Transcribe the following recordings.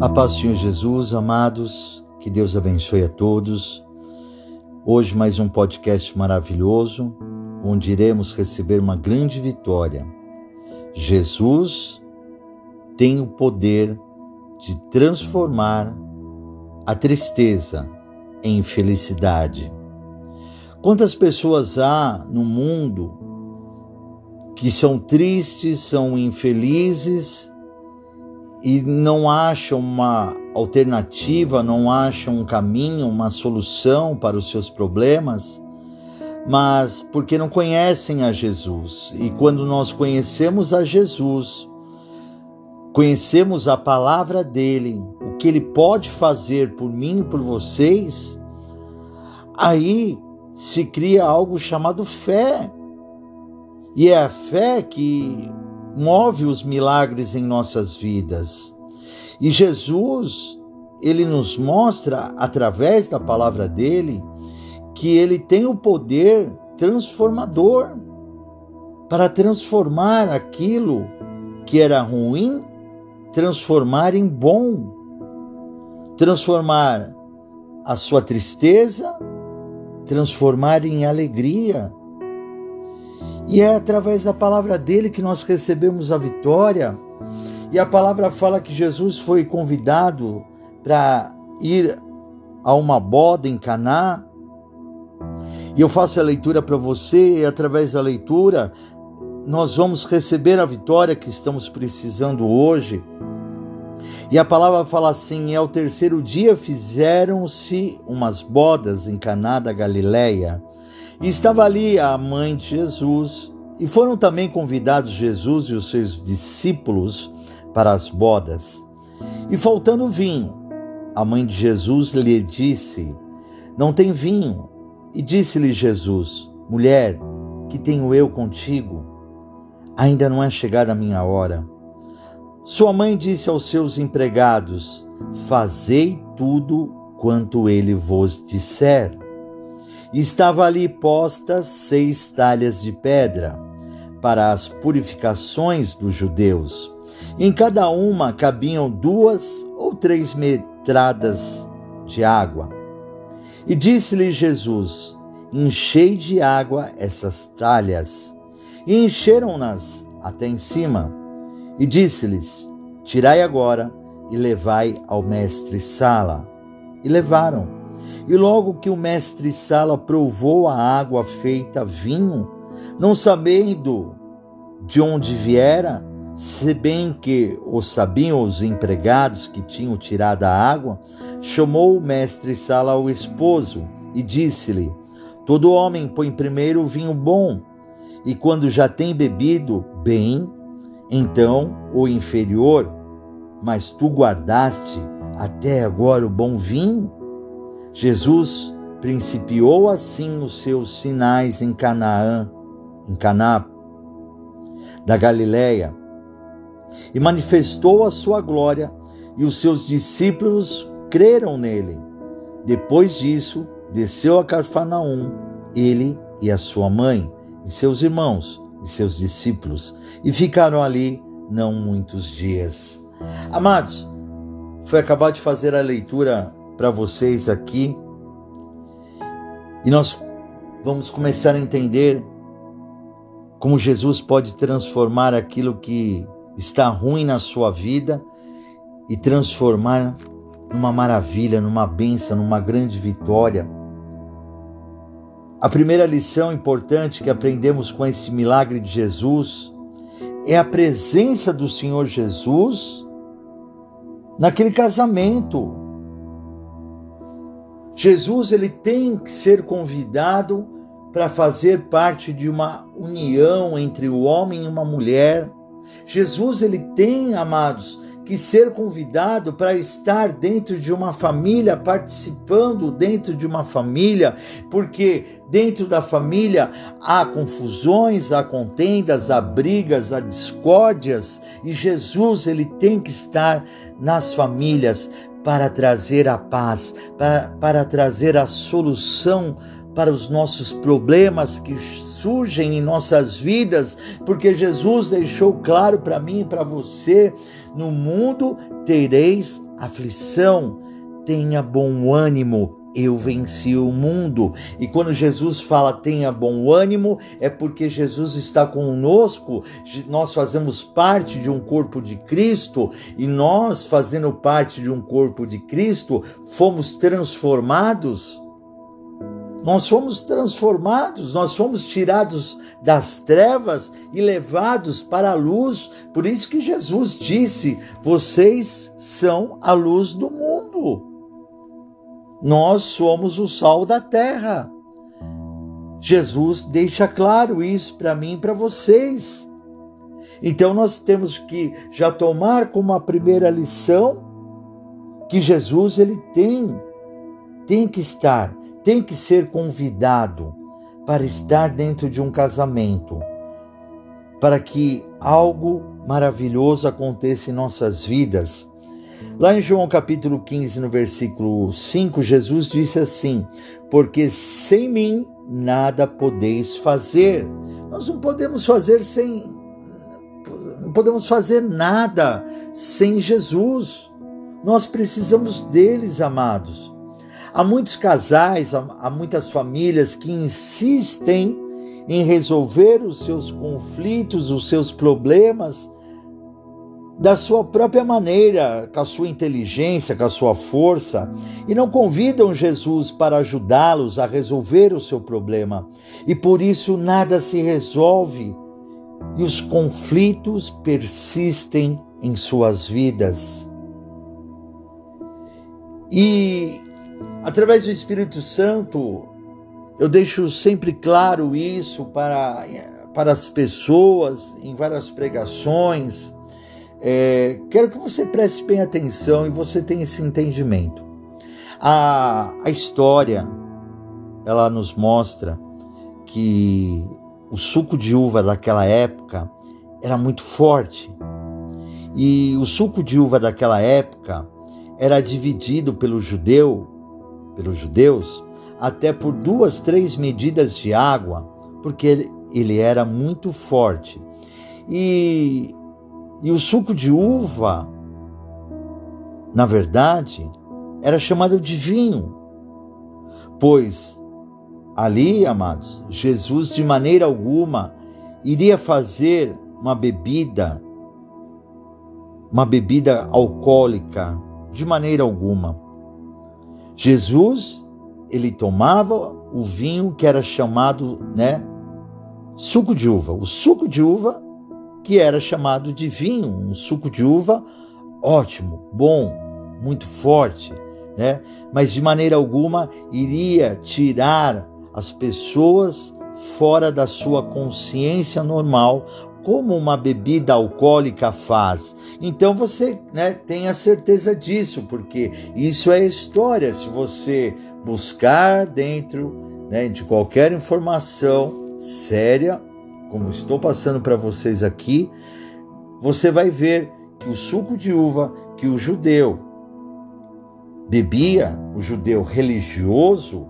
A paz do Senhor Jesus, amados, que Deus abençoe a todos. Hoje mais um podcast maravilhoso, onde iremos receber uma grande vitória. Jesus tem o poder de transformar a tristeza em felicidade. Quantas pessoas há no mundo que são tristes, são infelizes, e não acham uma alternativa, não acham um caminho, uma solução para os seus problemas, mas porque não conhecem a Jesus. E quando nós conhecemos a Jesus, conhecemos a palavra dele, o que ele pode fazer por mim e por vocês, aí se cria algo chamado fé. E é a fé que move os milagres em nossas vidas. E Jesus, ele nos mostra através da palavra dele que ele tem o poder transformador para transformar aquilo que era ruim, transformar em bom, transformar a sua tristeza, transformar em alegria, e é através da palavra dele que nós recebemos a vitória. E a palavra fala que Jesus foi convidado para ir a uma boda em Caná. E eu faço a leitura para você e através da leitura nós vamos receber a vitória que estamos precisando hoje. E a palavra fala assim: ao terceiro dia fizeram-se umas bodas em Caná da Galileia. E estava ali a mãe de Jesus, e foram também convidados Jesus e os seus discípulos para as bodas. E faltando vinho, a mãe de Jesus lhe disse: Não tem vinho. E disse-lhe Jesus: Mulher, que tenho eu contigo? Ainda não é chegada a minha hora. Sua mãe disse aos seus empregados: Fazei tudo quanto ele vos disser. Estava ali postas seis talhas de pedra para as purificações dos judeus. Em cada uma cabiam duas ou três metradas de água. E disse-lhe Jesus: Enchei de água essas talhas. E encheram-nas até em cima. E disse-lhes: Tirai agora e levai ao mestre Sala. E levaram. E logo que o mestre Sala provou a água feita vinho, não sabendo de onde viera, se bem que o sabiam os empregados que tinham tirado a água, chamou o mestre Sala ao esposo e disse-lhe: Todo homem põe primeiro o vinho bom, e quando já tem bebido bem, então o inferior, mas tu guardaste até agora o bom vinho? Jesus principiou assim os seus sinais em Canaã, em Caná da Galileia, e manifestou a sua glória, e os seus discípulos creram nele. Depois disso, desceu a Carfanaum, ele e a sua mãe, e seus irmãos e seus discípulos, e ficaram ali não muitos dias. Amados, foi acabar de fazer a leitura para vocês aqui. E nós vamos começar a entender como Jesus pode transformar aquilo que está ruim na sua vida e transformar numa maravilha, numa benção, numa grande vitória. A primeira lição importante que aprendemos com esse milagre de Jesus é a presença do Senhor Jesus naquele casamento, Jesus ele tem que ser convidado para fazer parte de uma união entre o homem e uma mulher. Jesus ele tem, amados, que ser convidado para estar dentro de uma família, participando dentro de uma família, porque dentro da família há confusões, há contendas, há brigas, há discórdias, e Jesus ele tem que estar nas famílias para trazer a paz, para, para trazer a solução para os nossos problemas que surgem em nossas vidas, porque Jesus deixou claro para mim e para você: no mundo tereis aflição, tenha bom ânimo, eu venci o mundo. E quando Jesus fala tenha bom ânimo, é porque Jesus está conosco, nós fazemos parte de um corpo de Cristo e nós, fazendo parte de um corpo de Cristo, fomos transformados. Nós fomos transformados, nós fomos tirados das trevas e levados para a luz. Por isso que Jesus disse: Vocês são a luz do mundo. Nós somos o sal da terra. Jesus deixa claro isso para mim e para vocês. Então nós temos que já tomar como a primeira lição que Jesus ele tem tem que estar, tem que ser convidado para estar dentro de um casamento, para que algo maravilhoso aconteça em nossas vidas. Lá em João capítulo 15, no versículo 5, Jesus disse assim: Porque sem mim nada podeis fazer. Nós não podemos fazer sem não podemos fazer nada sem Jesus. Nós precisamos deles, amados. Há muitos casais, há muitas famílias que insistem em resolver os seus conflitos, os seus problemas da sua própria maneira, com a sua inteligência, com a sua força, e não convidam Jesus para ajudá-los a resolver o seu problema. E por isso nada se resolve e os conflitos persistem em suas vidas. E através do Espírito Santo, eu deixo sempre claro isso para, para as pessoas em várias pregações é, quero que você preste bem atenção e você tenha esse entendimento. A, a história ela nos mostra que o suco de uva daquela época era muito forte. E o suco de uva daquela época era dividido pelo judeu, pelos judeus, até por duas, três medidas de água, porque ele, ele era muito forte. E e o suco de uva, na verdade, era chamado de vinho, pois ali, amados, Jesus de maneira alguma iria fazer uma bebida, uma bebida alcoólica, de maneira alguma. Jesus, ele tomava o vinho que era chamado, né, suco de uva. O suco de uva que era chamado de vinho, um suco de uva ótimo, bom, muito forte, né? Mas de maneira alguma iria tirar as pessoas fora da sua consciência normal, como uma bebida alcoólica faz. Então você né, tem a certeza disso, porque isso é história. Se você buscar dentro né, de qualquer informação séria, como estou passando para vocês aqui, você vai ver que o suco de uva que o judeu bebia, o judeu religioso,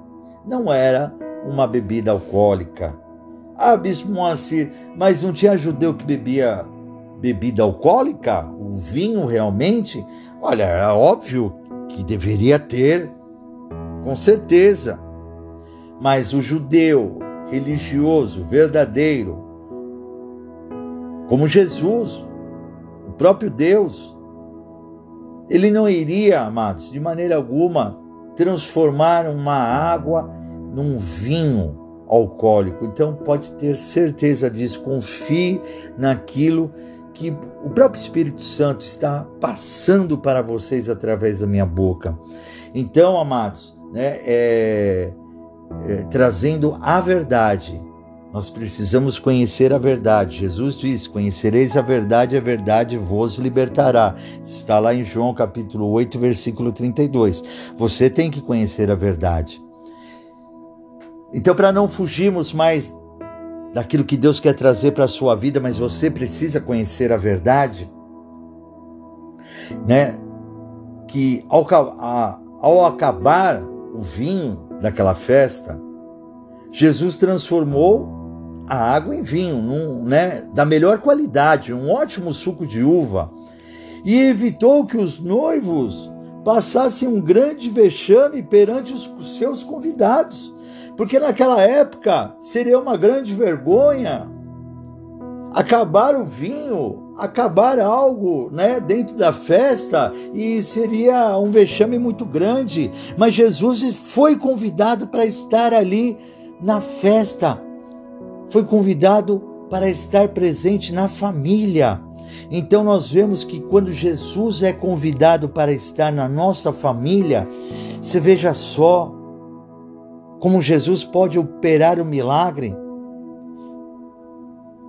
não era uma bebida alcoólica. Ah, Bispo Moacir, mas não tinha judeu que bebia bebida alcoólica? O vinho realmente? Olha, é óbvio que deveria ter, com certeza. Mas o judeu religioso, verdadeiro, como Jesus, o próprio Deus, ele não iria, amados, de maneira alguma transformar uma água num vinho alcoólico. Então pode ter certeza disso, confie naquilo que o próprio Espírito Santo está passando para vocês através da minha boca. Então, amados, né, é, é, trazendo a verdade, nós precisamos conhecer a verdade. Jesus diz: Conhecereis a verdade, a verdade vos libertará. Está lá em João capítulo 8, versículo 32. Você tem que conhecer a verdade. Então, para não fugirmos mais daquilo que Deus quer trazer para a sua vida, mas você precisa conhecer a verdade, né? Que ao, ao acabar o vinho daquela festa, Jesus transformou a água em vinho, num, né, da melhor qualidade, um ótimo suco de uva, e evitou que os noivos passassem um grande vexame perante os seus convidados, porque naquela época seria uma grande vergonha acabar o vinho, acabar algo, né, dentro da festa e seria um vexame muito grande. Mas Jesus foi convidado para estar ali na festa. Foi convidado para estar presente na família. Então nós vemos que quando Jesus é convidado para estar na nossa família, você veja só como Jesus pode operar o milagre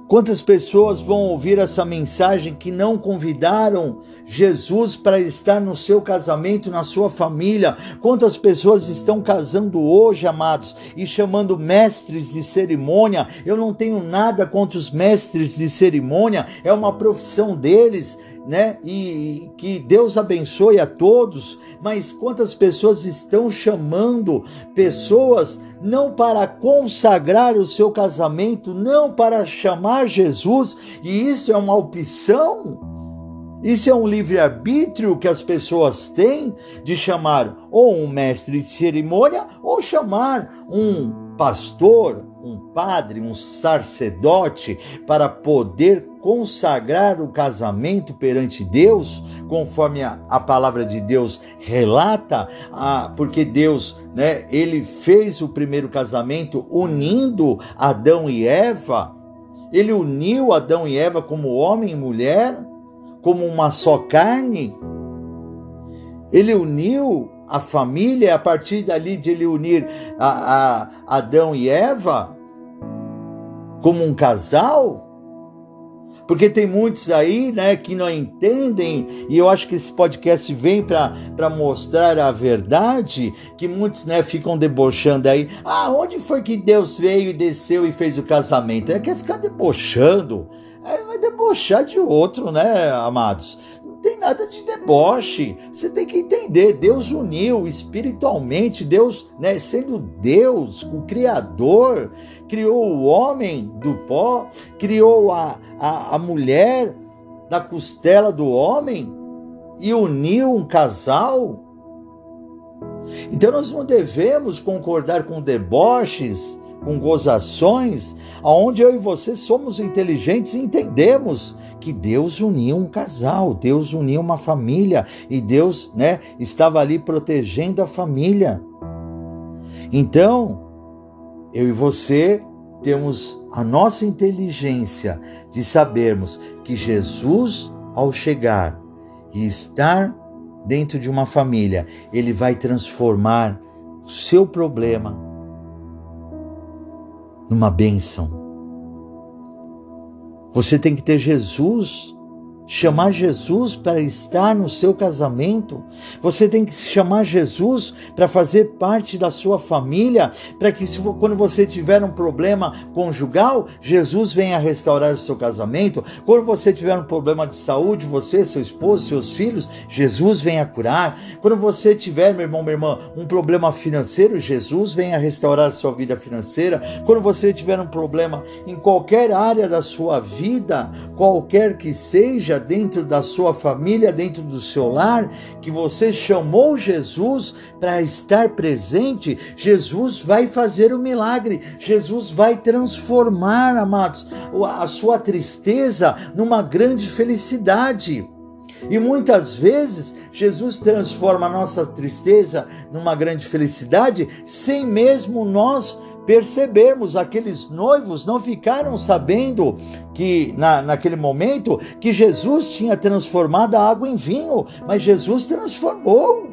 Quantas pessoas vão ouvir essa mensagem que não convidaram Jesus para estar no seu casamento, na sua família? Quantas pessoas estão casando hoje, amados, e chamando mestres de cerimônia? Eu não tenho nada contra os mestres de cerimônia, é uma profissão deles, né? E que Deus abençoe a todos, mas quantas pessoas estão chamando pessoas não para consagrar o seu casamento, não para chamar Jesus, e isso é uma opção? Isso é um livre-arbítrio que as pessoas têm de chamar ou um mestre de cerimônia ou chamar um pastor, um padre, um sacerdote para poder consagrar o casamento perante Deus, conforme a, a palavra de Deus relata, a, porque Deus, né, ele fez o primeiro casamento unindo Adão e Eva. Ele uniu Adão e Eva como homem e mulher, como uma só carne. Ele uniu a família, a partir dali de ele unir a, a Adão e Eva como um casal. Porque tem muitos aí, né, que não entendem, e eu acho que esse podcast vem para mostrar a verdade, que muitos, né, ficam debochando aí. Ah, onde foi que Deus veio e desceu e fez o casamento? É quer ficar debochando. É, vai debochar de outro, né, amados? Tem nada de deboche. Você tem que entender, Deus uniu espiritualmente, Deus, né, sendo Deus, o criador, criou o homem do pó, criou a, a, a mulher da costela do homem e uniu um casal. Então nós não devemos concordar com deboches com gozações, aonde eu e você somos inteligentes e entendemos que Deus uniu um casal, Deus uniu uma família e Deus, né, estava ali protegendo a família. Então, eu e você temos a nossa inteligência de sabermos que Jesus, ao chegar e estar dentro de uma família, ele vai transformar o seu problema numa bênção. Você tem que ter Jesus chamar Jesus para estar no seu casamento. Você tem que chamar Jesus para fazer parte da sua família, para que se, quando você tiver um problema conjugal, Jesus venha restaurar o seu casamento. Quando você tiver um problema de saúde, você, seu esposo, seus filhos, Jesus venha curar. Quando você tiver, meu irmão, minha irmã, um problema financeiro, Jesus venha restaurar sua vida financeira. Quando você tiver um problema em qualquer área da sua vida, qualquer que seja, dentro da sua família, dentro do seu lar, que você chamou Jesus para estar presente, Jesus vai fazer o milagre, Jesus vai transformar, amados, a sua tristeza numa grande felicidade. E muitas vezes Jesus transforma a nossa tristeza numa grande felicidade sem mesmo nós percebermos, aqueles noivos não ficaram sabendo que na, naquele momento que Jesus tinha transformado a água em vinho, mas Jesus transformou.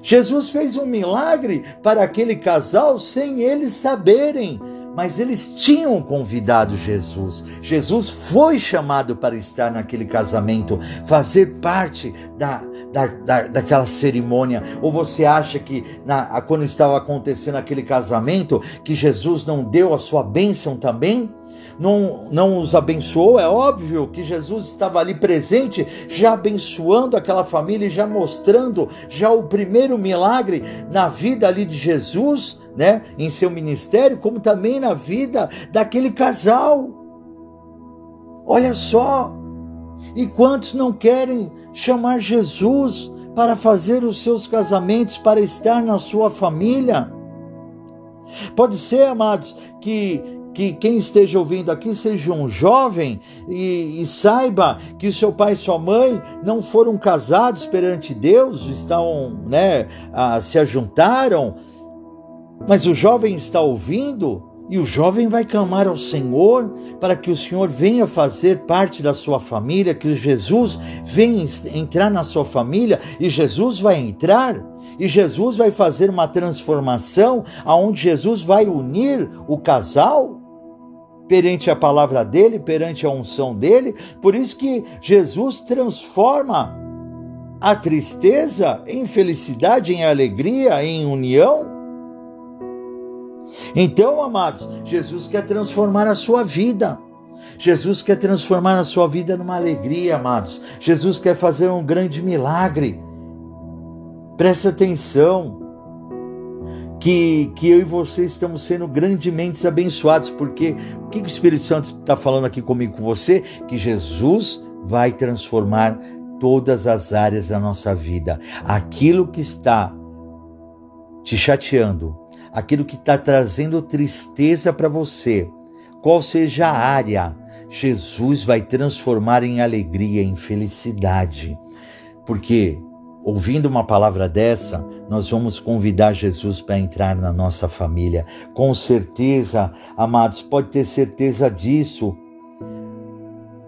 Jesus fez um milagre para aquele casal sem eles saberem mas eles tinham convidado Jesus. Jesus foi chamado para estar naquele casamento, fazer parte da, da, da, daquela cerimônia? Ou você acha que na, quando estava acontecendo aquele casamento, que Jesus não deu a sua bênção também? Não, não os abençoou? É óbvio que Jesus estava ali presente, já abençoando aquela família já mostrando já o primeiro milagre na vida ali de Jesus, né, em seu ministério, como também na vida daquele casal. Olha só, e quantos não querem chamar Jesus para fazer os seus casamentos, para estar na sua família? Pode ser, amados, que, que quem esteja ouvindo aqui seja um jovem e, e, saiba que seu pai e sua mãe não foram casados perante Deus, estão, né, a, se ajuntaram, mas o jovem está ouvindo e o jovem vai clamar ao Senhor para que o Senhor venha fazer parte da sua família, que Jesus venha entrar na sua família e Jesus vai entrar e Jesus vai fazer uma transformação aonde Jesus vai unir o casal perante a palavra dele, perante a unção dele. Por isso que Jesus transforma a tristeza em felicidade, em alegria, em união. Então, amados, Jesus quer transformar a sua vida. Jesus quer transformar a sua vida numa alegria, amados. Jesus quer fazer um grande milagre. Presta atenção. Que, que eu e você estamos sendo grandemente abençoados, porque o que o Espírito Santo está falando aqui comigo, com você? Que Jesus vai transformar todas as áreas da nossa vida. Aquilo que está te chateando, aquilo que está trazendo tristeza para você, qual seja a área, Jesus vai transformar em alegria, em felicidade. Porque ouvindo uma palavra dessa, nós vamos convidar Jesus para entrar na nossa família. Com certeza, amados, pode ter certeza disso.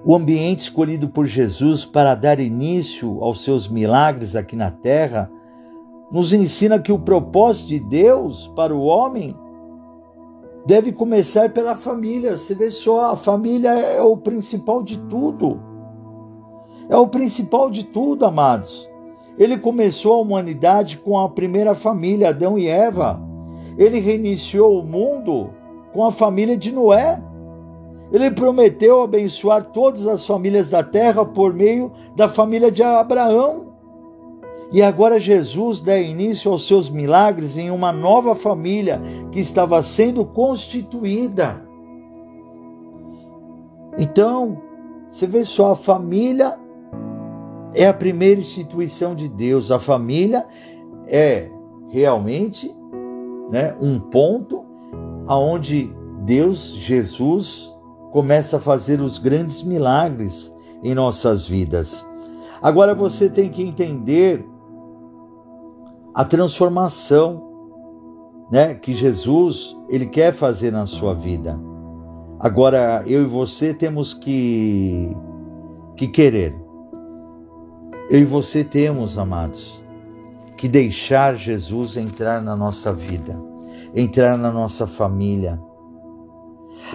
O ambiente escolhido por Jesus para dar início aos seus milagres aqui na terra nos ensina que o propósito de Deus para o homem deve começar pela família. Você vê só, a família é o principal de tudo. É o principal de tudo, amados. Ele começou a humanidade com a primeira família, Adão e Eva. Ele reiniciou o mundo com a família de Noé. Ele prometeu abençoar todas as famílias da terra por meio da família de Abraão. E agora Jesus dá início aos seus milagres em uma nova família que estava sendo constituída. Então, você vê só, a família é a primeira instituição de Deus. A família é realmente né, um ponto aonde Deus, Jesus, começa a fazer os grandes milagres em nossas vidas. Agora você tem que entender a transformação, né, que Jesus ele quer fazer na sua vida. Agora eu e você temos que que querer. Eu e você temos, amados, que deixar Jesus entrar na nossa vida, entrar na nossa família.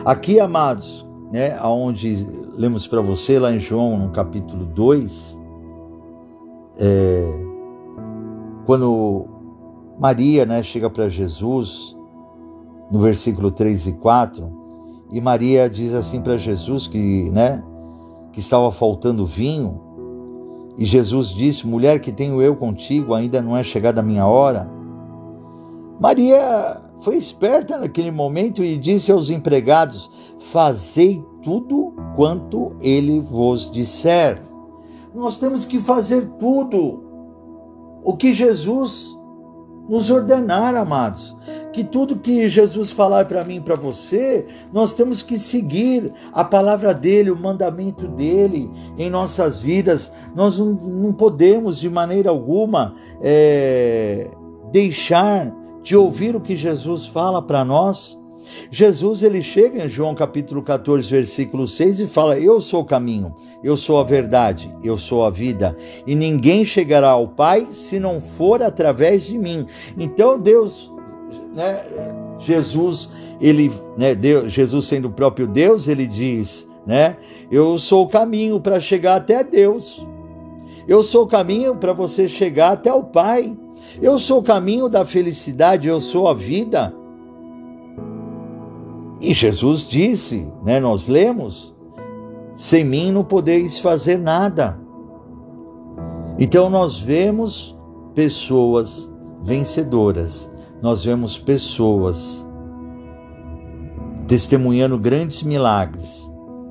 Aqui, amados, né, aonde lemos para você lá em João, no capítulo 2, é, quando Maria né, chega para Jesus, no versículo 3 e 4, e Maria diz assim para Jesus que, né, que estava faltando vinho, e Jesus disse: Mulher que tenho eu contigo, ainda não é chegada a minha hora. Maria foi esperta naquele momento e disse aos empregados: Fazei tudo quanto ele vos disser. Nós temos que fazer tudo o que Jesus nos ordenar, amados. Que tudo que Jesus falar para mim, para você, nós temos que seguir a palavra dele, o mandamento dele em nossas vidas. Nós não, não podemos de maneira alguma é, deixar de ouvir o que Jesus fala para nós. Jesus ele chega em João capítulo 14, versículo 6 e fala: Eu sou o caminho, eu sou a verdade, eu sou a vida, e ninguém chegará ao Pai se não for através de mim. Então Deus, né, Jesus, ele, né, Deus, Jesus sendo o próprio Deus, ele diz, né, eu sou o caminho para chegar até Deus. Eu sou o caminho para você chegar até o Pai. Eu sou o caminho da felicidade, eu sou a vida. E Jesus disse, né, nós lemos, sem mim não podeis fazer nada. Então nós vemos pessoas vencedoras, nós vemos pessoas testemunhando grandes milagres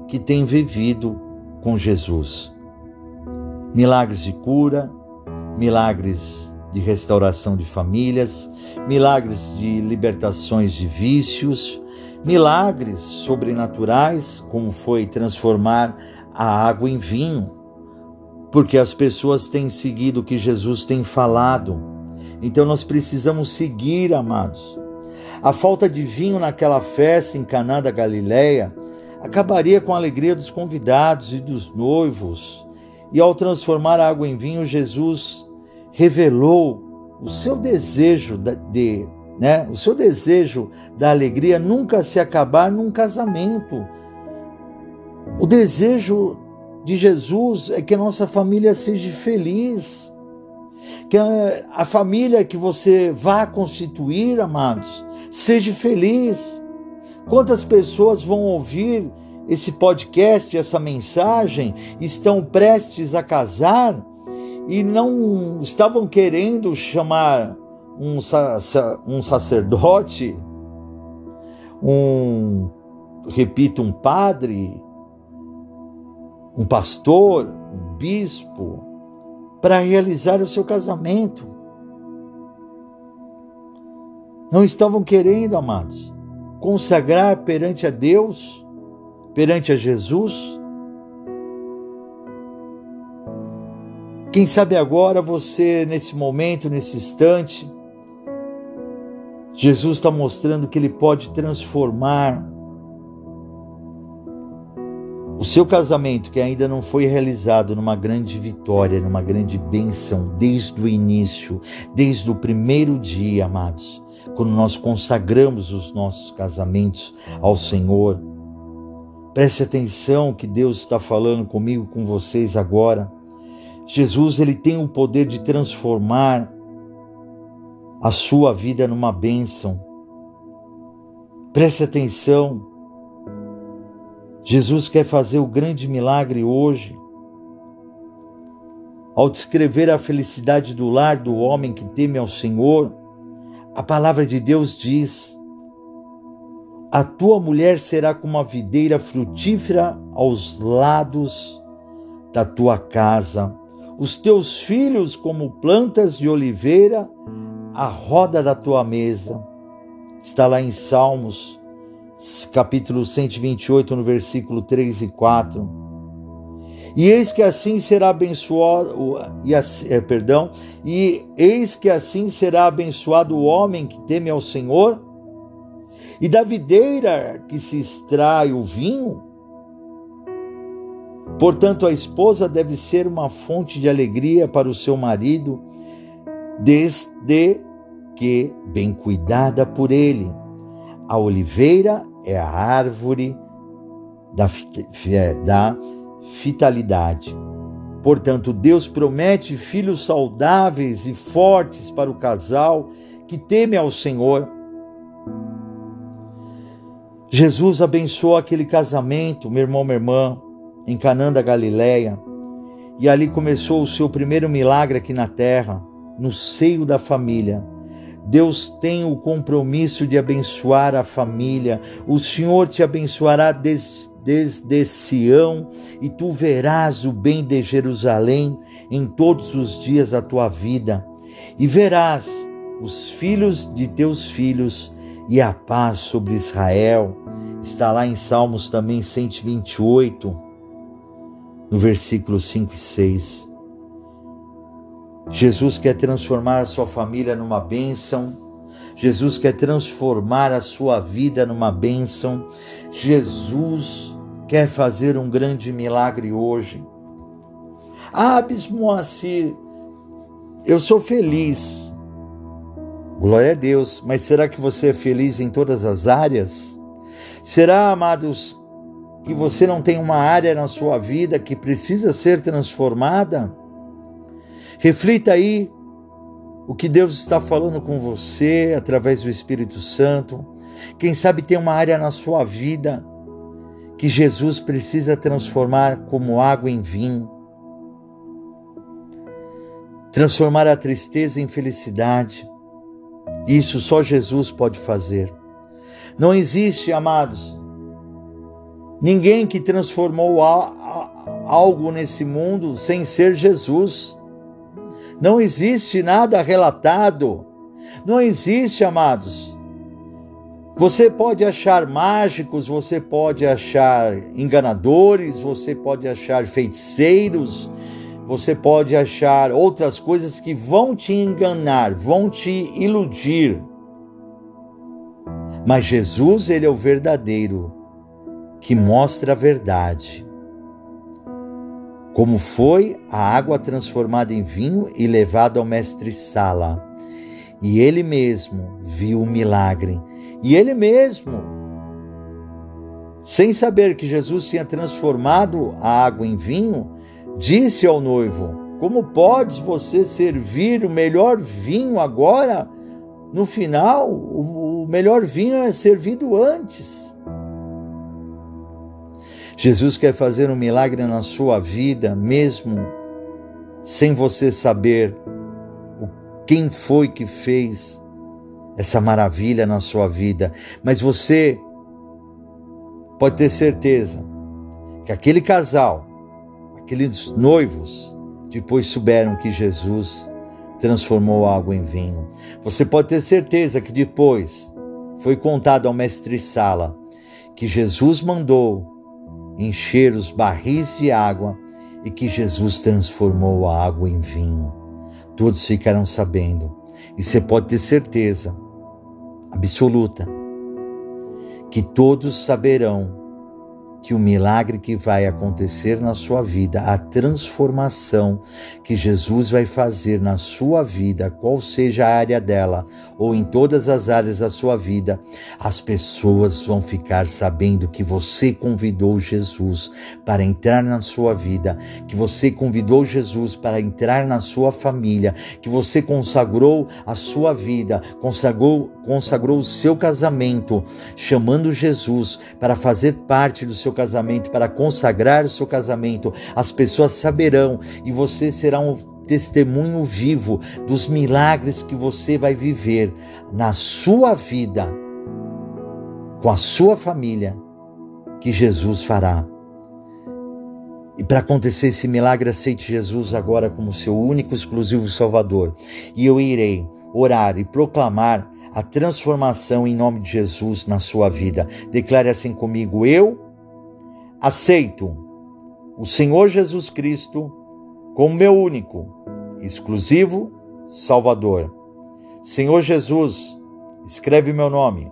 que têm vivido com Jesus. Milagres de cura, milagres de restauração de famílias, milagres de libertações de vícios, milagres sobrenaturais, como foi transformar a água em vinho, porque as pessoas têm seguido o que Jesus tem falado. Então nós precisamos seguir, amados. A falta de vinho naquela festa em Caná da Galileia acabaria com a alegria dos convidados e dos noivos. E ao transformar a água em vinho, Jesus revelou o seu desejo de né? O seu desejo da alegria nunca se acabar num casamento. O desejo de Jesus é que a nossa família seja feliz. Que a, a família que você vá constituir, amados, seja feliz. Quantas pessoas vão ouvir esse podcast, essa mensagem, estão prestes a casar e não estavam querendo chamar um, um sacerdote, um, repito, um padre, um pastor, um bispo, para realizar o seu casamento. Não estavam querendo, amados, consagrar perante a Deus, perante a Jesus. Quem sabe agora você, nesse momento, nesse instante, Jesus está mostrando que Ele pode transformar o seu casamento, que ainda não foi realizado, numa grande vitória, numa grande bênção, desde o início, desde o primeiro dia, amados, quando nós consagramos os nossos casamentos ao Senhor. Preste atenção que Deus está falando comigo, com vocês agora. Jesus, ele tem o poder de transformar a sua vida numa bênção. Preste atenção. Jesus quer fazer o grande milagre hoje. Ao descrever a felicidade do lar do homem que teme ao Senhor, a palavra de Deus diz: A tua mulher será como uma videira frutífera aos lados da tua casa, os teus filhos como plantas de oliveira a roda da tua mesa. Está lá em Salmos, capítulo 128, no versículo 3 e 4. E eis que assim será abençoado, e é, perdão, e eis que assim será abençoado o homem que teme ao Senhor, e da videira que se extrai o vinho. Portanto, a esposa deve ser uma fonte de alegria para o seu marido, desde que bem cuidada por ele. A oliveira é a árvore da, é, da vitalidade. Portanto, Deus promete filhos saudáveis e fortes para o casal que teme ao Senhor. Jesus abençoou aquele casamento, meu irmão, minha irmã, em Canaã da Galileia, e ali começou o seu primeiro milagre aqui na terra no seio da família. Deus tem o compromisso de abençoar a família. O Senhor te abençoará desde, desde Sião e tu verás o bem de Jerusalém em todos os dias da tua vida. E verás os filhos de teus filhos e a paz sobre Israel. Está lá em Salmos também 128, no versículo 5 e 6. Jesus quer transformar a sua família numa bênção. Jesus quer transformar a sua vida numa bênção. Jesus quer fazer um grande milagre hoje. Bispo Moacir, eu sou feliz. Glória a Deus, mas será que você é feliz em todas as áreas? Será, amados, que você não tem uma área na sua vida que precisa ser transformada? Reflita aí o que Deus está falando com você através do Espírito Santo. Quem sabe tem uma área na sua vida que Jesus precisa transformar como água em vinho. Transformar a tristeza em felicidade. Isso só Jesus pode fazer. Não existe, amados, ninguém que transformou algo nesse mundo sem ser Jesus. Não existe nada relatado. Não existe, amados. Você pode achar mágicos, você pode achar enganadores, você pode achar feiticeiros, você pode achar outras coisas que vão te enganar, vão te iludir. Mas Jesus, ele é o verdadeiro, que mostra a verdade. Como foi a água transformada em vinho e levada ao mestre Sala. E ele mesmo viu o milagre. E ele mesmo, sem saber que Jesus tinha transformado a água em vinho, disse ao noivo: Como podes você servir o melhor vinho agora? No final, o melhor vinho é servido antes. Jesus quer fazer um milagre na sua vida, mesmo sem você saber quem foi que fez essa maravilha na sua vida, mas você pode ter certeza que aquele casal Aqueles noivos depois souberam que Jesus transformou água em vinho. Você pode ter certeza que depois foi contado ao mestre Sala que Jesus mandou encher os barris de água e que Jesus transformou a água em vinho. Todos ficaram sabendo. E você pode ter certeza absoluta que todos saberão que o milagre que vai acontecer na sua vida, a transformação que Jesus vai fazer na sua vida, qual seja a área dela, ou em todas as áreas da sua vida, as pessoas vão ficar sabendo que você convidou Jesus para entrar na sua vida, que você convidou Jesus para entrar na sua família, que você consagrou a sua vida, consagrou, consagrou o seu casamento, chamando Jesus para fazer parte do seu casamento, para consagrar o seu casamento, as pessoas saberão e você será um testemunho vivo dos milagres que você vai viver na sua vida, com a sua família, que Jesus fará. E para acontecer esse milagre, aceite Jesus agora como seu único exclusivo Salvador. E eu irei orar e proclamar a transformação em nome de Jesus na sua vida. Declare assim comigo: Eu aceito o Senhor Jesus Cristo como meu único, exclusivo Salvador. Senhor Jesus, escreve meu nome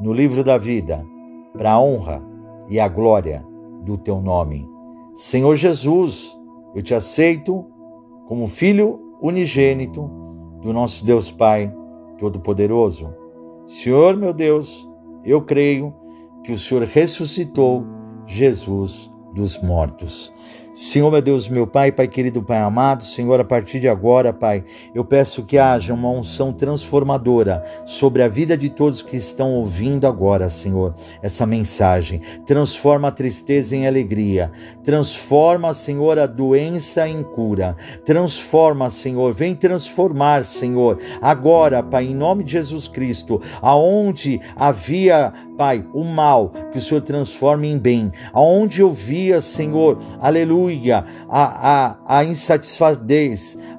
no livro da vida, para a honra e a glória do teu nome. Senhor Jesus, eu te aceito como filho unigênito do nosso Deus Pai Todo-Poderoso. Senhor meu Deus, eu creio que o Senhor ressuscitou Jesus dos mortos. Senhor, meu Deus, meu Pai, Pai querido, Pai amado, Senhor, a partir de agora, Pai, eu peço que haja uma unção transformadora sobre a vida de todos que estão ouvindo agora, Senhor, essa mensagem. Transforma a tristeza em alegria, transforma, Senhor, a doença em cura, transforma, Senhor, vem transformar, Senhor, agora, Pai, em nome de Jesus Cristo, aonde havia Pai, o mal, que o Senhor transforme em bem. Aonde eu via, Senhor, aleluia, a, a, a insatisfação,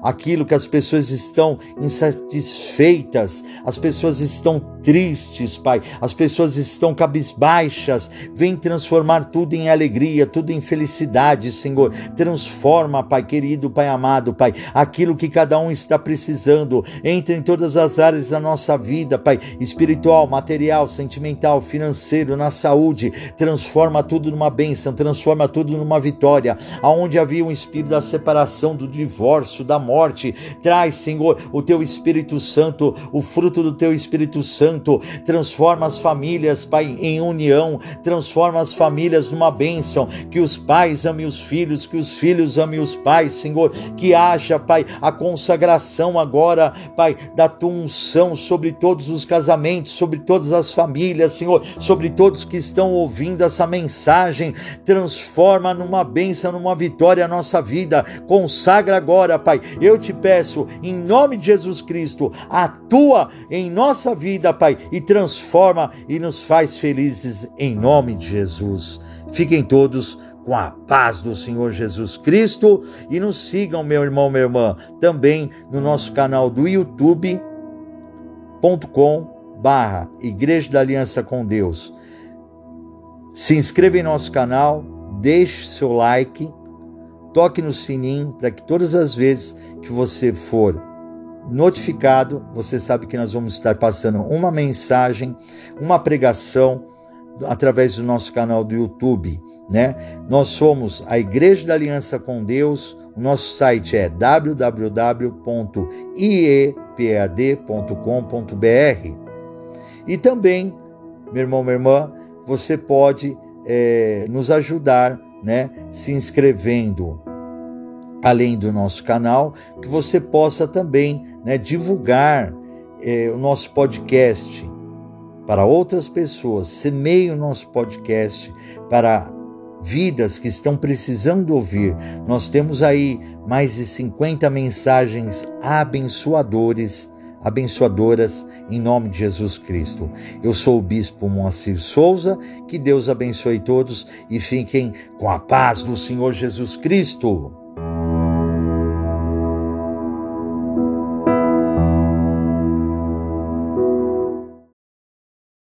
aquilo que as pessoas estão insatisfeitas, as pessoas estão tristes, Pai, as pessoas estão cabisbaixas. Vem transformar tudo em alegria, tudo em felicidade, Senhor. Transforma, Pai querido, Pai amado, Pai, aquilo que cada um está precisando. Entre em todas as áreas da nossa vida, Pai, espiritual, material, sentimental, financeiro, na saúde, transforma tudo numa bênção, transforma tudo numa vitória. aonde havia um espírito da separação, do divórcio, da morte. Traz, Senhor, o teu Espírito Santo, o fruto do teu Espírito Santo. Transforma as famílias, Pai, em união. Transforma as famílias numa bênção. Que os pais amem os filhos, que os filhos amem os pais, Senhor. Que haja, Pai, a consagração agora, Pai, da tua unção sobre todos os casamentos, sobre todas as famílias, Senhor, sobre todos que estão ouvindo essa mensagem. Transforma numa bênção, numa vitória a nossa vida. Consagra agora, Pai. Eu te peço, em nome de Jesus Cristo, atua em nossa vida, Pai, e transforma e nos faz felizes em nome de Jesus. Fiquem todos com a paz do Senhor Jesus Cristo e nos sigam, meu irmão, minha irmã, também no nosso canal do youtube.com barra Igreja da Aliança com Deus. Se inscreva em nosso canal, deixe seu like, toque no sininho para que todas as vezes que você for notificado, você sabe que nós vamos estar passando uma mensagem, uma pregação através do nosso canal do YouTube, né? Nós somos a Igreja da Aliança com Deus. O nosso site é www.iepad.com.br. E também, meu irmão, minha irmã, você pode é, nos ajudar, né? Se inscrevendo além do nosso canal, que você possa também né, divulgar é, o nosso podcast para outras pessoas, semeie o nosso podcast para vidas que estão precisando ouvir. Nós temos aí mais de 50 mensagens abençoadores, abençoadoras em nome de Jesus Cristo. Eu sou o bispo Moacir Souza, que Deus abençoe todos e fiquem com a paz do Senhor Jesus Cristo.